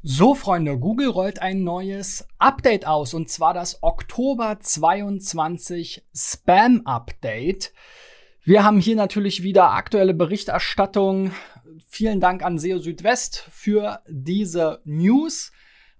So, Freunde, Google rollt ein neues Update aus und zwar das Oktober 22 Spam Update. Wir haben hier natürlich wieder aktuelle Berichterstattung. Vielen Dank an SEO Südwest für diese News.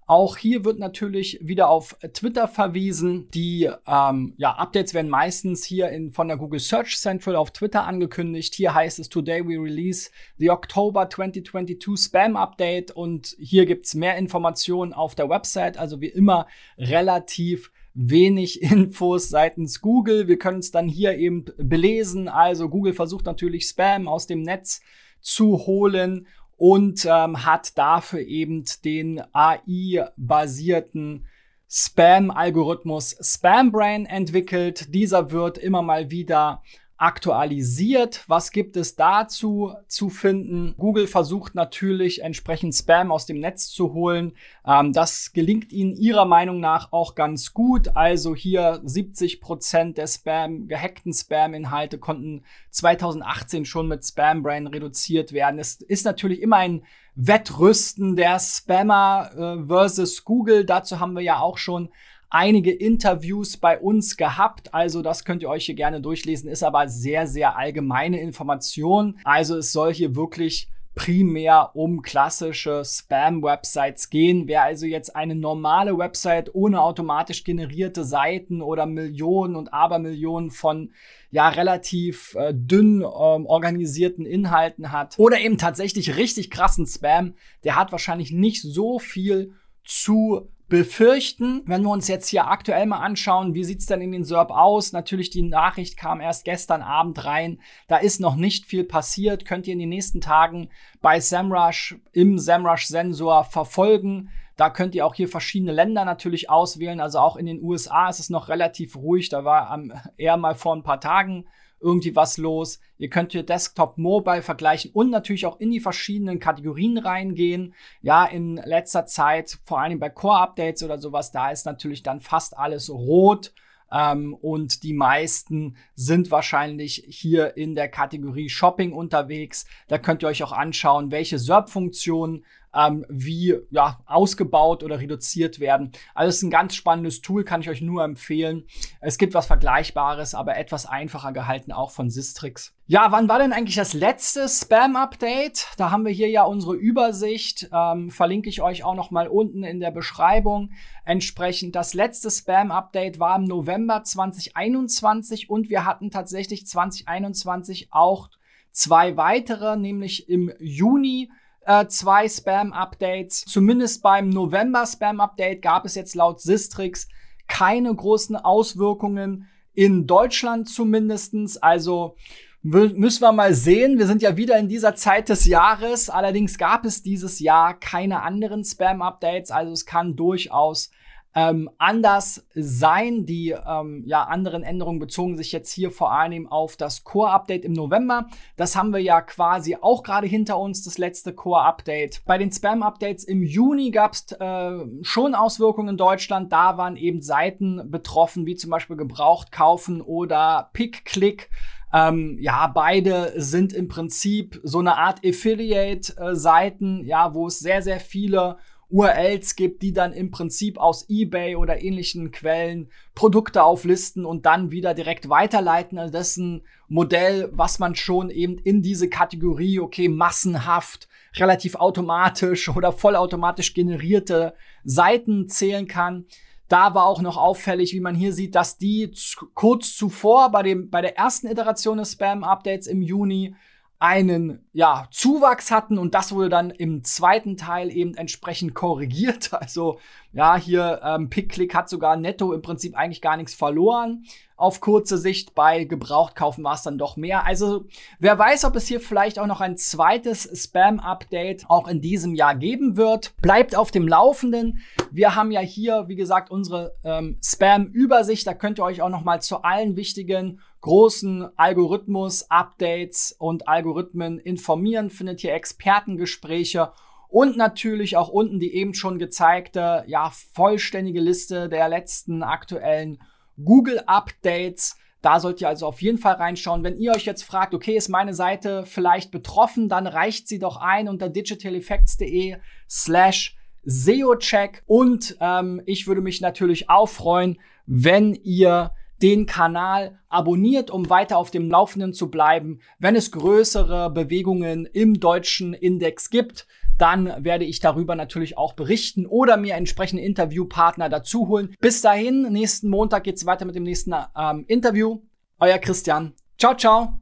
Auch hier wird natürlich wieder auf Twitter verwiesen. Die ähm, ja, Updates werden meistens hier in, von der Google Search Central auf Twitter angekündigt. Hier heißt es Today we release the October 2022 Spam Update und hier gibt's mehr Informationen auf der Website. Also wie immer relativ wenig Infos seitens Google. Wir können es dann hier eben belesen. Also Google versucht natürlich Spam aus dem Netz zu holen und ähm, hat dafür eben den AI-basierten Spam-Algorithmus SpamBrain entwickelt. Dieser wird immer mal wieder aktualisiert. Was gibt es dazu zu finden? Google versucht natürlich entsprechend Spam aus dem Netz zu holen. Ähm, das gelingt ihnen ihrer Meinung nach auch ganz gut. Also hier 70 Prozent der Spam, gehackten Spam-Inhalte konnten 2018 schon mit Spam-Brain reduziert werden. Es ist natürlich immer ein Wettrüsten der Spammer äh, versus Google. Dazu haben wir ja auch schon einige Interviews bei uns gehabt. Also das könnt ihr euch hier gerne durchlesen, ist aber sehr, sehr allgemeine Information. Also es soll hier wirklich primär um klassische Spam-Websites gehen. Wer also jetzt eine normale Website ohne automatisch generierte Seiten oder Millionen und Abermillionen von ja relativ äh, dünn ähm, organisierten Inhalten hat oder eben tatsächlich richtig krassen Spam, der hat wahrscheinlich nicht so viel zu befürchten. Wenn wir uns jetzt hier aktuell mal anschauen, wie sieht's denn in den SERP aus? Natürlich, die Nachricht kam erst gestern Abend rein. Da ist noch nicht viel passiert. Könnt ihr in den nächsten Tagen bei SEMrush im SEMrush-Sensor verfolgen. Da könnt ihr auch hier verschiedene Länder natürlich auswählen. Also auch in den USA ist es noch relativ ruhig. Da war ähm, eher mal vor ein paar Tagen irgendwie was los. Ihr könnt hier Desktop, Mobile vergleichen und natürlich auch in die verschiedenen Kategorien reingehen. Ja, in letzter Zeit, vor allem bei Core-Updates oder sowas, da ist natürlich dann fast alles rot. Ähm, und die meisten sind wahrscheinlich hier in der Kategorie Shopping unterwegs. Da könnt ihr euch auch anschauen, welche SERP-Funktionen ähm, wie ja, ausgebaut oder reduziert werden. Also es ist ein ganz spannendes Tool, kann ich euch nur empfehlen. Es gibt was Vergleichbares, aber etwas einfacher gehalten, auch von Sistrix. Ja, wann war denn eigentlich das letzte Spam-Update? Da haben wir hier ja unsere Übersicht. Ähm, verlinke ich euch auch noch mal unten in der Beschreibung. Entsprechend das letzte Spam-Update war im November 2021 und wir hatten tatsächlich 2021 auch zwei weitere, nämlich im Juni äh, zwei Spam-Updates. Zumindest beim November-Spam-Update gab es jetzt laut Sistrix keine großen Auswirkungen in Deutschland zumindestens. Also müssen wir mal sehen. Wir sind ja wieder in dieser Zeit des Jahres. Allerdings gab es dieses Jahr keine anderen Spam-Updates. Also es kann durchaus ähm, anders sein. Die ähm, ja, anderen Änderungen bezogen sich jetzt hier vor allem auf das Core-Update im November. Das haben wir ja quasi auch gerade hinter uns, das letzte Core-Update. Bei den Spam-Updates im Juni gab es äh, schon Auswirkungen in Deutschland. Da waren eben Seiten betroffen, wie zum Beispiel gebraucht kaufen oder Pick-Click. Ähm, ja, beide sind im Prinzip so eine Art Affiliate-Seiten, ja, wo es sehr, sehr viele URLs gibt, die dann im Prinzip aus eBay oder ähnlichen Quellen Produkte auflisten und dann wieder direkt weiterleiten. Also das ist ein Modell, was man schon eben in diese Kategorie, okay, massenhaft, relativ automatisch oder vollautomatisch generierte Seiten zählen kann. Da war auch noch auffällig, wie man hier sieht, dass die kurz zuvor bei, dem, bei der ersten Iteration des Spam-Updates im Juni einen ja, Zuwachs hatten und das wurde dann im zweiten Teil eben entsprechend korrigiert. Also ja, hier ähm, PickClick hat sogar netto im Prinzip eigentlich gar nichts verloren. Auf kurze Sicht bei Gebrauchtkaufen war es dann doch mehr. Also wer weiß, ob es hier vielleicht auch noch ein zweites Spam-Update auch in diesem Jahr geben wird. Bleibt auf dem Laufenden. Wir haben ja hier, wie gesagt, unsere ähm, Spam-Übersicht. Da könnt ihr euch auch noch mal zu allen wichtigen großen Algorithmus-Updates und Algorithmen informieren, findet hier Expertengespräche und natürlich auch unten die eben schon gezeigte, ja, vollständige Liste der letzten aktuellen Google-Updates. Da sollt ihr also auf jeden Fall reinschauen. Wenn ihr euch jetzt fragt, okay, ist meine Seite vielleicht betroffen, dann reicht sie doch ein unter digitaleffects.de slash SEO-Check und ähm, ich würde mich natürlich auch freuen, wenn ihr den Kanal abonniert, um weiter auf dem Laufenden zu bleiben. Wenn es größere Bewegungen im deutschen Index gibt, dann werde ich darüber natürlich auch berichten oder mir entsprechende Interviewpartner dazu holen. Bis dahin, nächsten Montag geht's weiter mit dem nächsten ähm, Interview. Euer Christian. Ciao, ciao.